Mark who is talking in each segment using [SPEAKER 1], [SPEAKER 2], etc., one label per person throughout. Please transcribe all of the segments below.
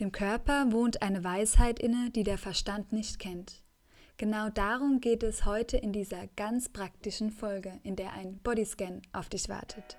[SPEAKER 1] Dem Körper wohnt eine Weisheit inne, die der Verstand nicht kennt. Genau darum geht es heute in dieser ganz praktischen Folge, in der ein Bodyscan auf dich wartet.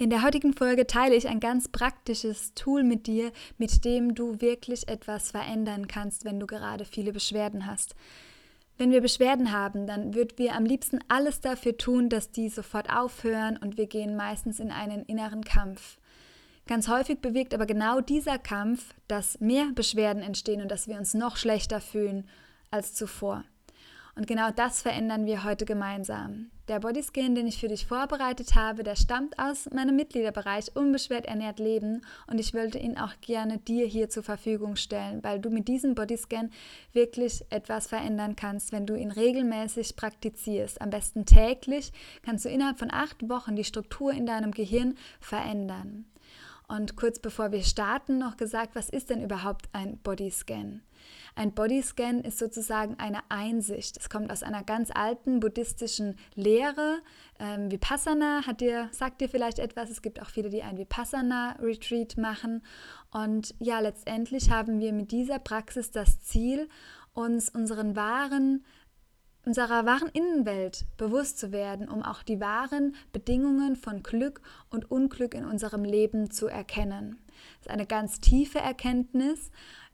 [SPEAKER 1] In der heutigen Folge teile ich ein ganz praktisches Tool mit dir, mit dem du wirklich etwas verändern kannst, wenn du gerade viele Beschwerden hast. Wenn wir Beschwerden haben, dann würden wir am liebsten alles dafür tun, dass die sofort aufhören und wir gehen meistens in einen inneren Kampf. Ganz häufig bewirkt aber genau dieser Kampf, dass mehr Beschwerden entstehen und dass wir uns noch schlechter fühlen als zuvor. Und genau das verändern wir heute gemeinsam. Der Bodyscan, den ich für dich vorbereitet habe, der stammt aus meinem Mitgliederbereich Unbeschwert ernährt leben und ich wollte ihn auch gerne dir hier zur Verfügung stellen, weil du mit diesem Bodyscan wirklich etwas verändern kannst, wenn du ihn regelmäßig praktizierst. Am besten täglich kannst du innerhalb von acht Wochen die Struktur in deinem Gehirn verändern. Und kurz bevor wir starten, noch gesagt, was ist denn überhaupt ein Bodyscan? Ein Bodyscan ist sozusagen eine Einsicht. Es kommt aus einer ganz alten buddhistischen Lehre. Ähm, Vipassana hat dir, sagt dir vielleicht etwas. Es gibt auch viele, die ein Vipassana-Retreat machen. Und ja, letztendlich haben wir mit dieser Praxis das Ziel, uns unseren wahren unserer wahren Innenwelt bewusst zu werden, um auch die wahren Bedingungen von Glück und Unglück in unserem Leben zu erkennen. Das ist eine ganz tiefe Erkenntnis,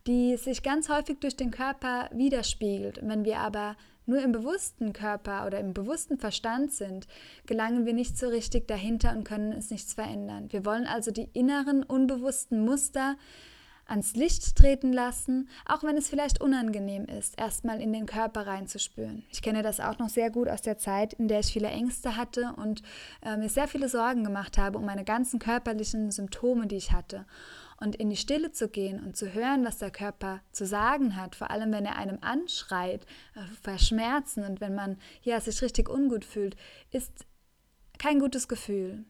[SPEAKER 1] die sich ganz häufig durch den Körper widerspiegelt. wenn wir aber nur im bewussten Körper oder im bewussten Verstand sind, gelangen wir nicht so richtig dahinter und können es nichts verändern. Wir wollen also die inneren unbewussten Muster ans Licht treten lassen, auch wenn es vielleicht unangenehm ist, erstmal in den Körper reinzuspüren. Ich kenne das auch noch sehr gut aus der Zeit, in der ich viele Ängste hatte und äh, mir sehr viele Sorgen gemacht habe um meine ganzen körperlichen Symptome, die ich hatte. Und in die Stille zu gehen und zu hören, was der Körper zu sagen hat, vor allem wenn er einem anschreit, äh, verschmerzen und wenn man ja, sich richtig ungut fühlt, ist kein gutes Gefühl.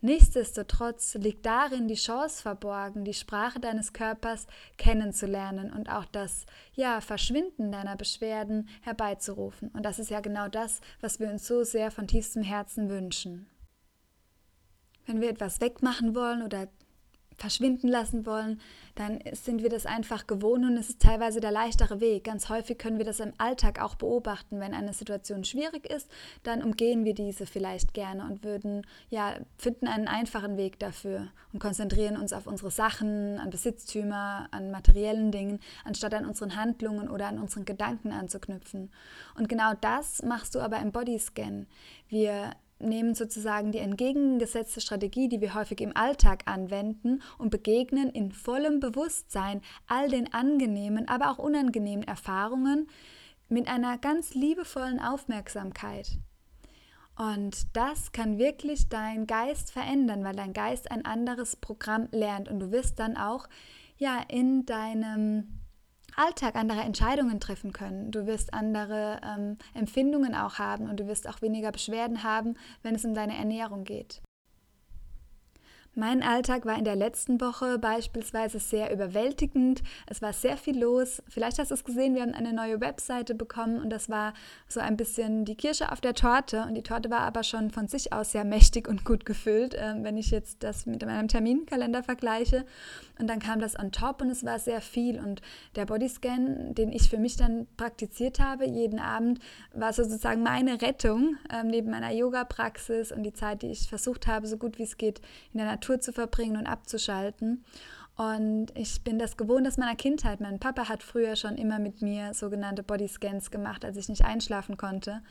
[SPEAKER 1] Nichtsdestotrotz liegt darin die Chance verborgen, die Sprache deines Körpers kennenzulernen und auch das ja, Verschwinden deiner Beschwerden herbeizurufen. Und das ist ja genau das, was wir uns so sehr von tiefstem Herzen wünschen. Wenn wir etwas wegmachen wollen oder verschwinden lassen wollen, dann sind wir das einfach gewohnt und es ist teilweise der leichtere Weg. Ganz häufig können wir das im Alltag auch beobachten. Wenn eine Situation schwierig ist, dann umgehen wir diese vielleicht gerne und würden, ja, finden einen einfachen Weg dafür und konzentrieren uns auf unsere Sachen, an Besitztümer, an materiellen Dingen, anstatt an unseren Handlungen oder an unseren Gedanken anzuknüpfen. Und genau das machst du aber im Bodyscan. Wir nehmen sozusagen die entgegengesetzte Strategie, die wir häufig im Alltag anwenden und begegnen in vollem Bewusstsein all den angenehmen, aber auch unangenehmen Erfahrungen mit einer ganz liebevollen Aufmerksamkeit. Und das kann wirklich dein Geist verändern, weil dein Geist ein anderes Programm lernt und du wirst dann auch ja in deinem Alltag andere Entscheidungen treffen können. Du wirst andere ähm, Empfindungen auch haben und du wirst auch weniger Beschwerden haben, wenn es um deine Ernährung geht. Mein Alltag war in der letzten Woche beispielsweise sehr überwältigend. Es war sehr viel los. Vielleicht hast du es gesehen, wir haben eine neue Webseite bekommen und das war so ein bisschen die Kirsche auf der Torte. Und die Torte war aber schon von sich aus sehr mächtig und gut gefüllt, äh, wenn ich jetzt das mit meinem Terminkalender vergleiche. Und dann kam das on top und es war sehr viel. Und der Bodyscan, den ich für mich dann praktiziert habe, jeden Abend, war sozusagen meine Rettung äh, neben meiner Yoga-Praxis und die Zeit, die ich versucht habe, so gut wie es geht in der Natur zu verbringen und abzuschalten. Und ich bin das gewohnt aus meiner Kindheit. Mein Papa hat früher schon immer mit mir sogenannte Bodyscans gemacht, als ich nicht einschlafen konnte.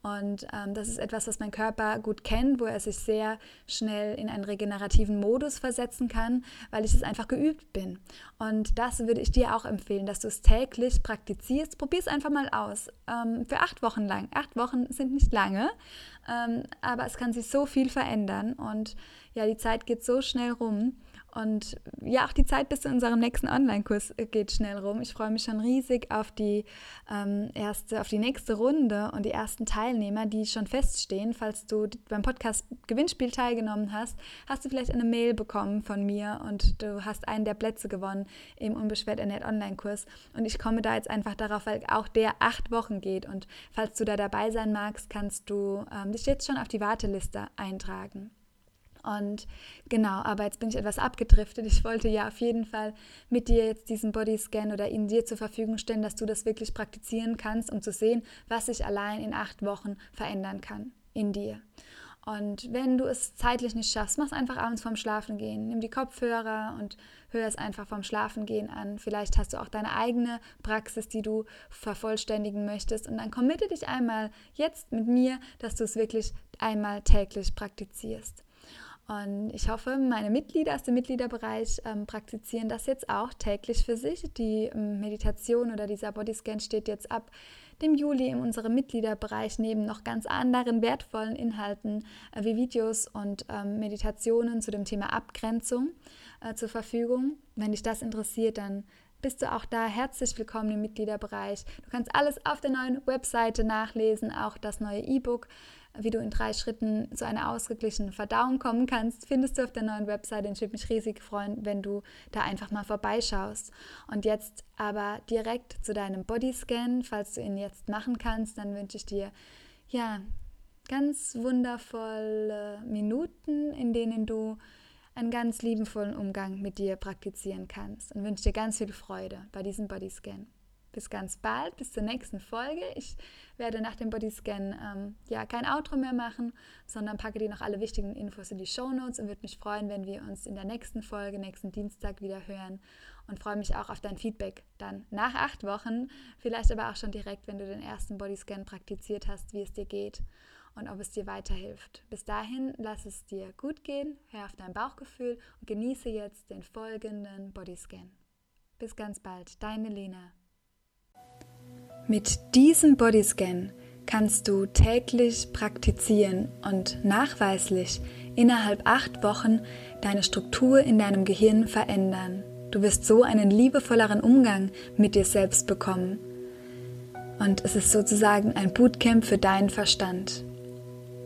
[SPEAKER 1] Und ähm, das ist etwas, was mein Körper gut kennt, wo er sich sehr schnell in einen regenerativen Modus versetzen kann, weil ich es einfach geübt bin. Und das würde ich dir auch empfehlen, dass du es täglich praktizierst. Probier es einfach mal aus. Ähm, für acht Wochen lang. Acht Wochen sind nicht lange, ähm, aber es kann sich so viel verändern. Und ja, die Zeit geht so schnell rum. Und ja, auch die Zeit bis zu unserem nächsten Online-Kurs äh, geht schnell rum. Ich freue mich schon riesig auf die ähm, erste, auf die nächste Runde und die ersten Teilnehmer, die schon feststehen. Falls du beim Podcast Gewinnspiel teilgenommen hast, hast du vielleicht eine Mail bekommen von mir und du hast einen der Plätze gewonnen im Unbeschwert Ernährt Online-Kurs. Und ich komme da jetzt einfach darauf, weil auch der acht Wochen geht. Und falls du da dabei sein magst, kannst du ähm, dich jetzt schon auf die Warteliste eintragen. Und genau, aber jetzt bin ich etwas abgedriftet. Ich wollte ja auf jeden Fall mit dir jetzt diesen Bodyscan oder ihn dir zur Verfügung stellen, dass du das wirklich praktizieren kannst, um zu sehen, was sich allein in acht Wochen verändern kann in dir. Und wenn du es zeitlich nicht schaffst, mach es einfach abends vorm Schlafen gehen. Nimm die Kopfhörer und hör es einfach vorm Schlafen gehen an. Vielleicht hast du auch deine eigene Praxis, die du vervollständigen möchtest. Und dann committe dich einmal jetzt mit mir, dass du es wirklich einmal täglich praktizierst. Und ich hoffe, meine Mitglieder aus dem Mitgliederbereich ähm, praktizieren das jetzt auch täglich für sich. Die ähm, Meditation oder dieser Bodyscan steht jetzt ab dem Juli in unserem Mitgliederbereich neben noch ganz anderen wertvollen Inhalten äh, wie Videos und ähm, Meditationen zu dem Thema Abgrenzung äh, zur Verfügung. Wenn dich das interessiert, dann bist du auch da herzlich willkommen im Mitgliederbereich. Du kannst alles auf der neuen Webseite nachlesen, auch das neue E-Book wie du in drei Schritten zu einer ausgeglichenen Verdauung kommen kannst, findest du auf der neuen Website. Ich würde mich riesig freuen, wenn du da einfach mal vorbeischaust. Und jetzt aber direkt zu deinem Bodyscan, falls du ihn jetzt machen kannst, dann wünsche ich dir ja ganz wundervolle Minuten, in denen du einen ganz liebenvollen Umgang mit dir praktizieren kannst und wünsche dir ganz viel Freude bei diesem Bodyscan. Bis ganz bald, bis zur nächsten Folge. Ich werde nach dem Bodyscan ähm, ja kein Outro mehr machen, sondern packe dir noch alle wichtigen Infos in die Show Notes und würde mich freuen, wenn wir uns in der nächsten Folge, nächsten Dienstag wieder hören und freue mich auch auf dein Feedback dann nach acht Wochen, vielleicht aber auch schon direkt, wenn du den ersten Bodyscan praktiziert hast, wie es dir geht und ob es dir weiterhilft. Bis dahin, lass es dir gut gehen, hör auf dein Bauchgefühl und genieße jetzt den folgenden Bodyscan. Bis ganz bald, deine Lena. Mit diesem Bodyscan kannst du täglich praktizieren und nachweislich innerhalb acht Wochen deine Struktur in deinem Gehirn verändern. Du wirst so einen liebevolleren Umgang mit dir selbst bekommen. Und es ist sozusagen ein Bootcamp für deinen Verstand.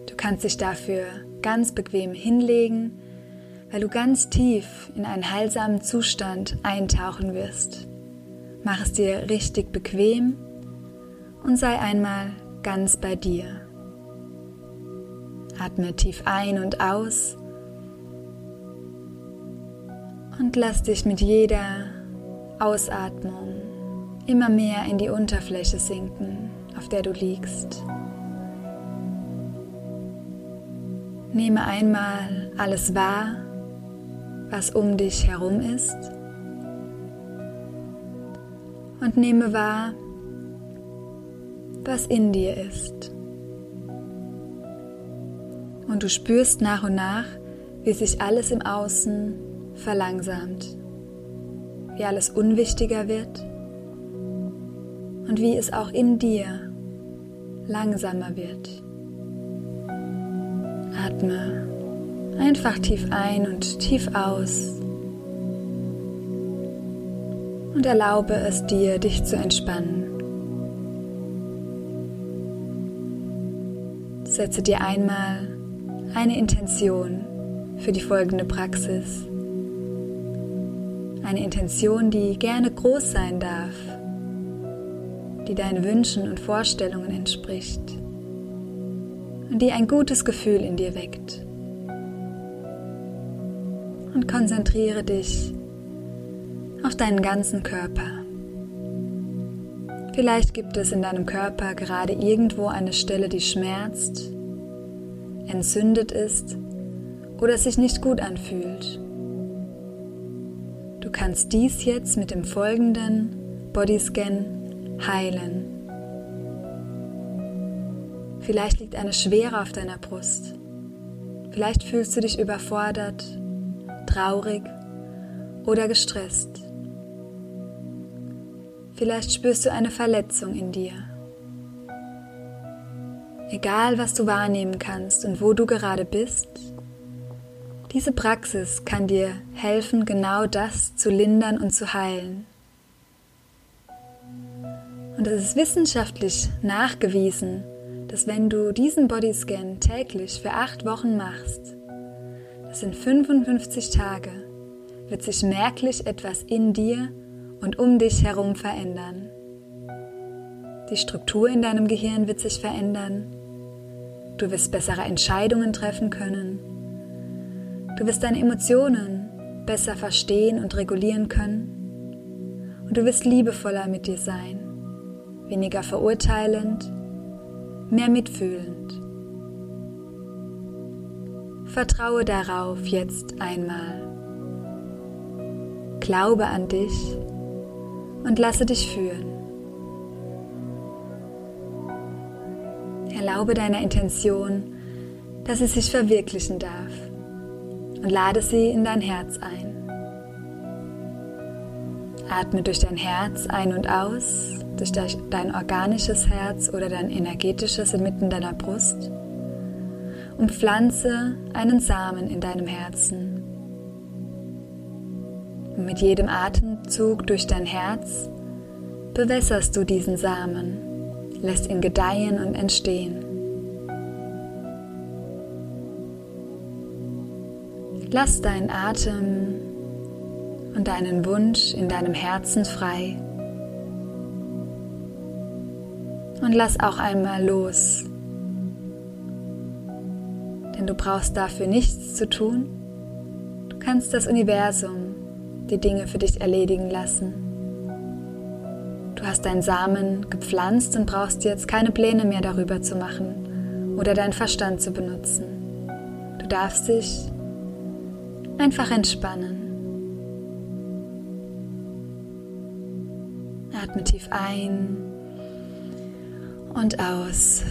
[SPEAKER 1] Du kannst dich dafür ganz bequem hinlegen, weil du ganz tief in einen heilsamen Zustand eintauchen wirst. Mach es dir richtig bequem und sei einmal ganz bei dir. Atme tief ein und aus und lass dich mit jeder Ausatmung immer mehr in die Unterfläche sinken, auf der du liegst. Nehme einmal alles wahr, was um dich herum ist und nehme wahr, was in dir ist. Und du spürst nach und nach, wie sich alles im Außen verlangsamt, wie alles unwichtiger wird und wie es auch in dir langsamer wird. Atme einfach tief ein und tief aus und erlaube es dir, dich zu entspannen. Setze dir einmal eine Intention für die folgende Praxis. Eine Intention, die gerne groß sein darf, die deinen Wünschen und Vorstellungen entspricht und die ein gutes Gefühl in dir weckt. Und konzentriere dich auf deinen ganzen Körper. Vielleicht gibt es in deinem Körper gerade irgendwo eine Stelle, die schmerzt, entzündet ist oder sich nicht gut anfühlt. Du kannst dies jetzt mit dem folgenden Bodyscan heilen. Vielleicht liegt eine Schwere auf deiner Brust. Vielleicht fühlst du dich überfordert, traurig oder gestresst. Vielleicht spürst du eine Verletzung in dir. Egal, was du wahrnehmen kannst und wo du gerade bist, diese Praxis kann dir helfen, genau das zu lindern und zu heilen. Und es ist wissenschaftlich nachgewiesen, dass wenn du diesen Bodyscan täglich für acht Wochen machst, das sind 55 Tage, wird sich merklich etwas in dir und um dich herum verändern. Die Struktur in deinem Gehirn wird sich verändern. Du wirst bessere Entscheidungen treffen können. Du wirst deine Emotionen besser verstehen und regulieren können. Und du wirst liebevoller mit dir sein, weniger verurteilend, mehr mitfühlend. Vertraue darauf jetzt einmal. Glaube an dich und lasse dich führen. Erlaube deiner Intention, dass sie sich verwirklichen darf und lade sie in dein Herz ein. Atme durch dein Herz ein und aus, durch dein organisches Herz oder dein energetisches inmitten deiner Brust und pflanze einen Samen in deinem Herzen und mit jedem Atemzug durch dein Herz bewässerst du diesen Samen, lässt ihn gedeihen und entstehen. Lass deinen Atem und deinen Wunsch in deinem Herzen frei. Und lass auch einmal los. Denn du brauchst dafür nichts zu tun. Du kannst das Universum die Dinge für dich erledigen lassen. Du hast deinen Samen gepflanzt und brauchst jetzt keine Pläne mehr darüber zu machen oder deinen Verstand zu benutzen. Du darfst dich einfach entspannen. Atme tief ein und aus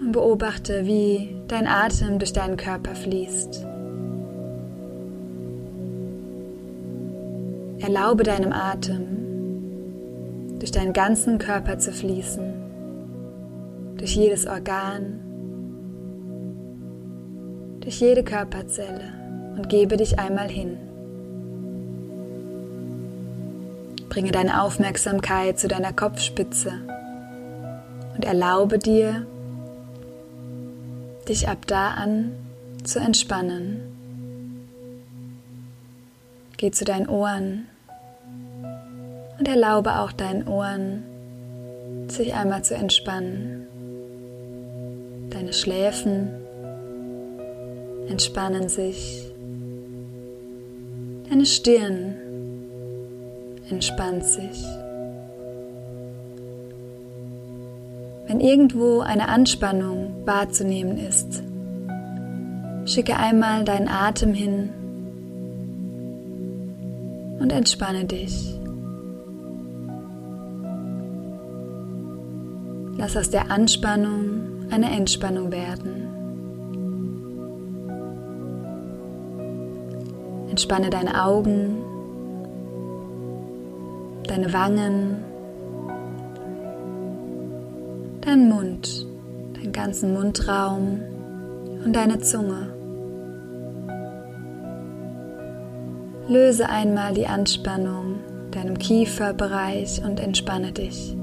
[SPEAKER 1] und beobachte, wie dein Atem durch deinen Körper fließt. Erlaube deinem Atem durch deinen ganzen Körper zu fließen, durch jedes Organ, durch jede Körperzelle. Und gebe dich einmal hin. Bringe deine Aufmerksamkeit zu deiner Kopfspitze. Und erlaube dir, dich ab da an zu entspannen. Geh zu deinen Ohren und erlaube auch deinen Ohren, sich einmal zu entspannen. Deine Schläfen entspannen sich. Deine Stirn entspannt sich. Wenn irgendwo eine Anspannung wahrzunehmen ist, schicke einmal deinen Atem hin und entspanne dich. Lass aus der Anspannung eine Entspannung werden. Entspanne deine Augen, deine Wangen, deinen Mund, deinen ganzen Mundraum und deine Zunge. Löse einmal die Anspannung deinem Kieferbereich und entspanne dich.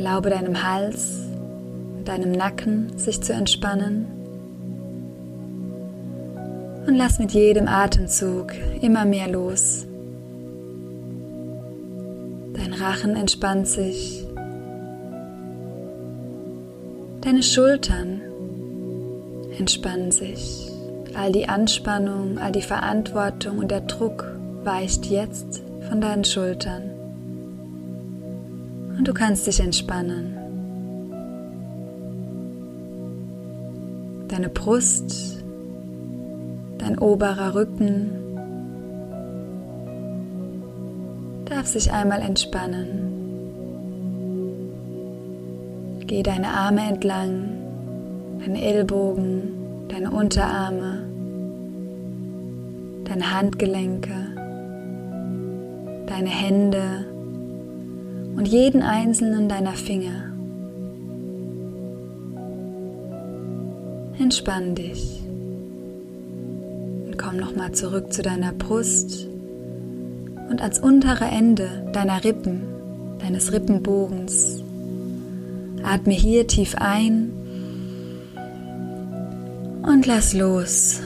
[SPEAKER 1] Erlaube deinem Hals, deinem Nacken sich zu entspannen. Und lass mit jedem Atemzug immer mehr los. Dein Rachen entspannt sich. Deine Schultern entspannen sich. All die Anspannung, all die Verantwortung und der Druck weicht jetzt von deinen Schultern und du kannst dich entspannen. Deine Brust, dein oberer Rücken darf sich einmal entspannen. Geh deine Arme entlang, deine Ellbogen, deine Unterarme, deine Handgelenke, deine Hände, und jeden einzelnen deiner Finger. Entspann dich und komm nochmal zurück zu deiner Brust und ans untere Ende deiner Rippen, deines Rippenbogens. Atme hier tief ein und lass los.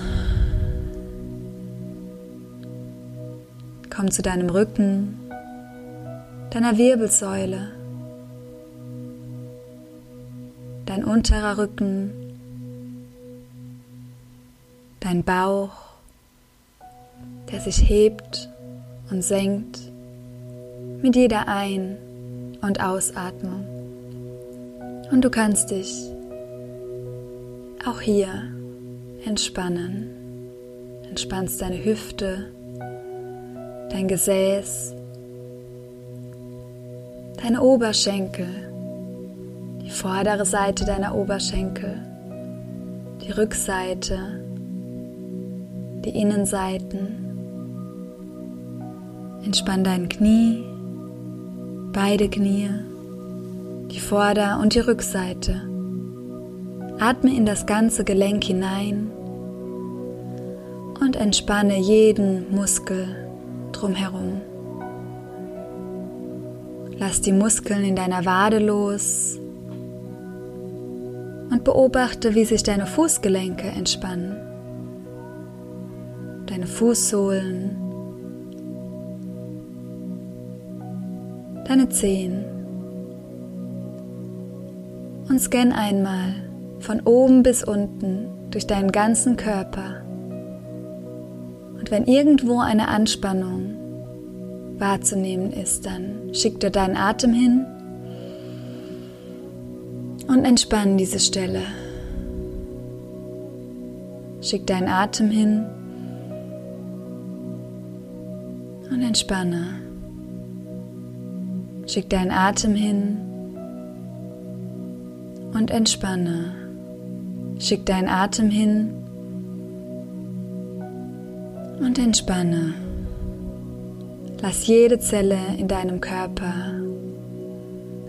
[SPEAKER 1] Komm zu deinem Rücken, deiner Wirbelsäule, dein unterer Rücken, dein Bauch, der sich hebt und senkt mit jeder Ein- und Ausatmung. Und du kannst dich auch hier entspannen. Entspannst deine Hüfte, dein Gesäß, deine Oberschenkel, die vordere Seite deiner Oberschenkel, die Rückseite, die Innenseiten. Entspann dein Knie, beide Knie, die Vorder- und die Rückseite. Atme in das ganze Gelenk hinein und entspanne jeden Muskel drumherum. Lass die Muskeln in deiner Wade los und beobachte, wie sich deine Fußgelenke entspannen. Deine Fußsohlen, deine Zehen. Und scan einmal von oben bis unten durch deinen ganzen Körper. Und wenn irgendwo eine Anspannung wahrzunehmen ist, dann schick dir deinen Atem hin und entspann diese Stelle. Schick deinen Atem hin und entspanne. Schick deinen Atem hin und entspanne. Schick deinen Atem hin und entspanne. Lass jede Zelle in deinem Körper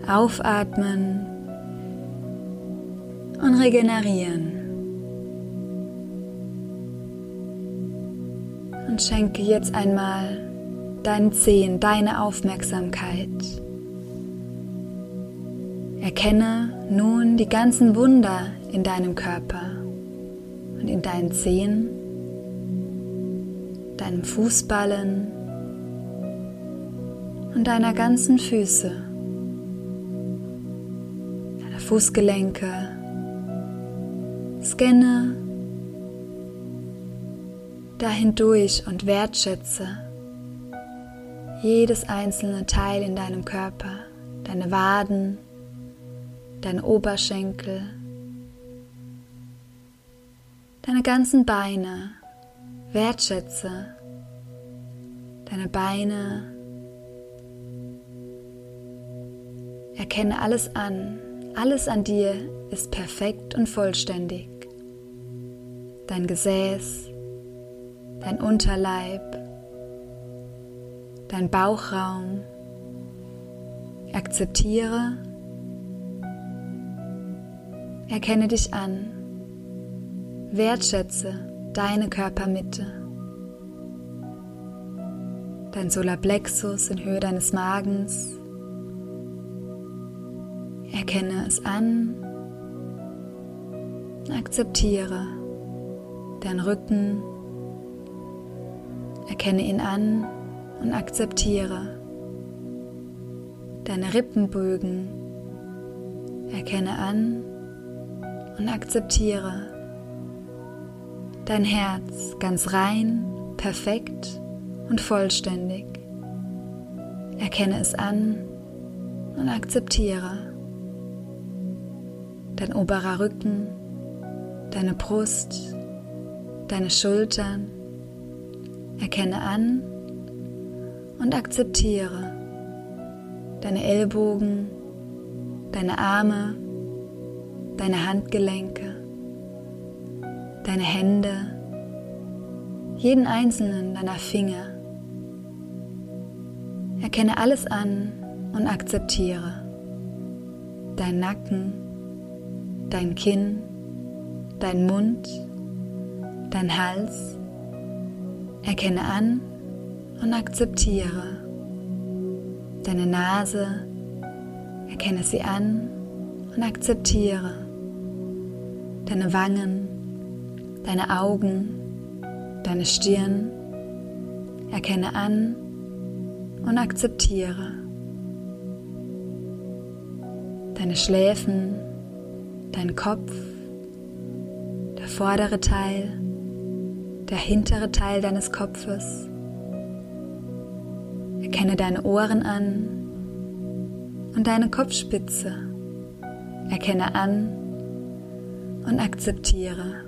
[SPEAKER 1] aufatmen und regenerieren. Und schenke jetzt einmal deinen Zehen deine Aufmerksamkeit. Erkenne nun die ganzen Wunder in deinem Körper und in deinen Zehen, deinem Fußballen und deiner ganzen Füße, deiner Fußgelenke. Scanne dahin durch und wertschätze jedes einzelne Teil in deinem Körper, deine Waden, deine Oberschenkel, deine ganzen Beine. Wertschätze deine Beine. Erkenne alles an. Alles an dir ist perfekt und vollständig. Dein Gesäß, dein Unterleib, dein Bauchraum. Akzeptiere, erkenne dich an, wertschätze deine Körpermitte, dein Solarplexus in Höhe deines Magens. Erkenne es an, akzeptiere dein Rücken, erkenne ihn an und akzeptiere deine Rippenbögen, erkenne an und akzeptiere dein Herz ganz rein, perfekt und vollständig. Erkenne es an und akzeptiere dein oberer Rücken, deine Brust, deine Schultern. Erkenne an und akzeptiere deine Ellbogen, deine Arme, deine Handgelenke, deine Hände, jeden einzelnen deiner Finger. Erkenne alles an und akzeptiere. Dein Nacken, dein Kinn, dein Mund, dein Hals. Erkenne an und akzeptiere. Deine Nase, erkenne sie an und akzeptiere. Deine Wangen, deine Augen, deine Stirn, erkenne an und akzeptiere. Deine Schläfen, dein Kopf, der vordere Teil, der hintere Teil deines Kopfes. Erkenne deine Ohren an und deine Kopfspitze. Erkenne an und akzeptiere.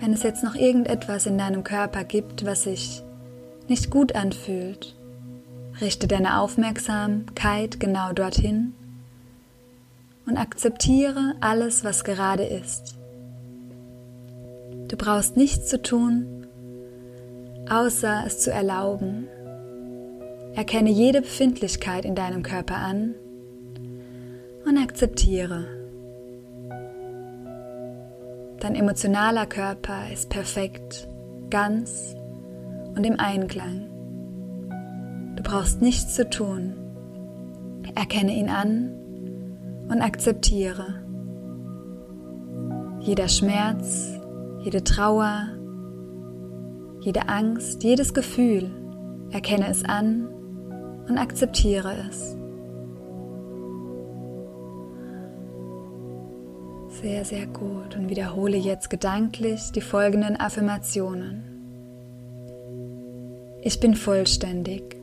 [SPEAKER 1] Wenn es jetzt noch irgendetwas in deinem Körper gibt, was sich nicht gut anfühlt, richte deine Aufmerksamkeit genau dorthin und akzeptiere alles, was gerade ist. Du brauchst nichts zu tun, außer es zu erlauben. Erkenne jede Befindlichkeit in deinem Körper an und akzeptiere. Dein emotionaler Körper ist perfekt, ganz und im Einklang. Brauchst nichts zu tun. Erkenne ihn an und akzeptiere. Jeder Schmerz, jede Trauer, jede Angst, jedes Gefühl, erkenne es an und akzeptiere es. Sehr, sehr gut. Und wiederhole jetzt gedanklich die folgenden Affirmationen. Ich bin vollständig.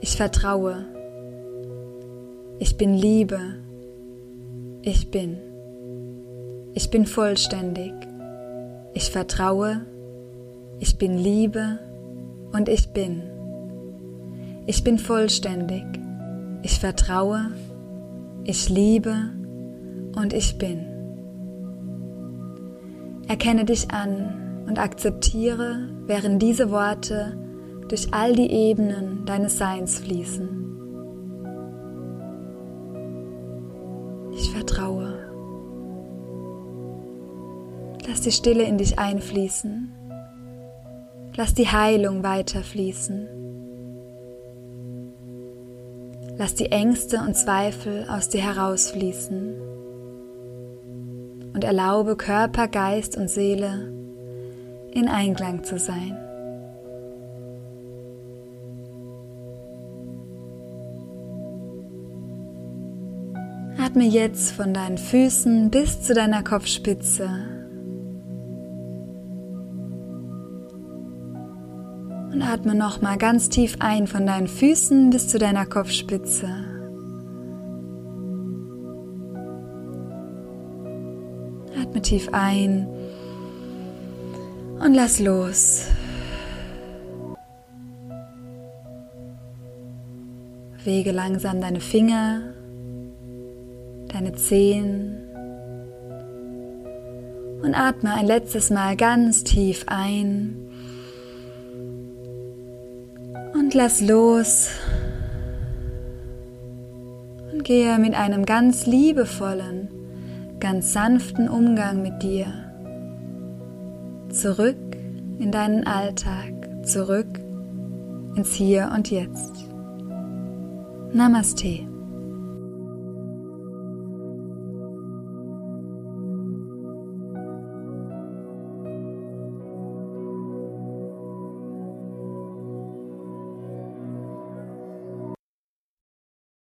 [SPEAKER 1] Ich vertraue. Ich bin Liebe. Ich bin. Ich bin vollständig. Ich vertraue. Ich bin Liebe und ich bin. Ich bin vollständig. Ich vertraue. Ich liebe und ich bin. Erkenne dich an und akzeptiere, während diese Worte durch all die Ebenen deines Seins fließen. Ich vertraue. Lass die Stille in dich einfließen. Lass die Heilung weiterfließen. Lass die Ängste und Zweifel aus dir herausfließen und erlaube Körper, Geist und Seele in Einklang zu sein. Atme jetzt von deinen Füßen bis zu deiner Kopfspitze. Und atme nochmal ganz tief ein von deinen Füßen bis zu deiner Kopfspitze. Atme tief ein und lass los. Bewege langsam deine Finger, deine Zehen und atme ein letztes Mal ganz tief ein und lass los und gehe mit einem ganz liebevollen ganz sanften Umgang mit dir. Zurück in deinen Alltag, zurück ins Hier und Jetzt. Namaste.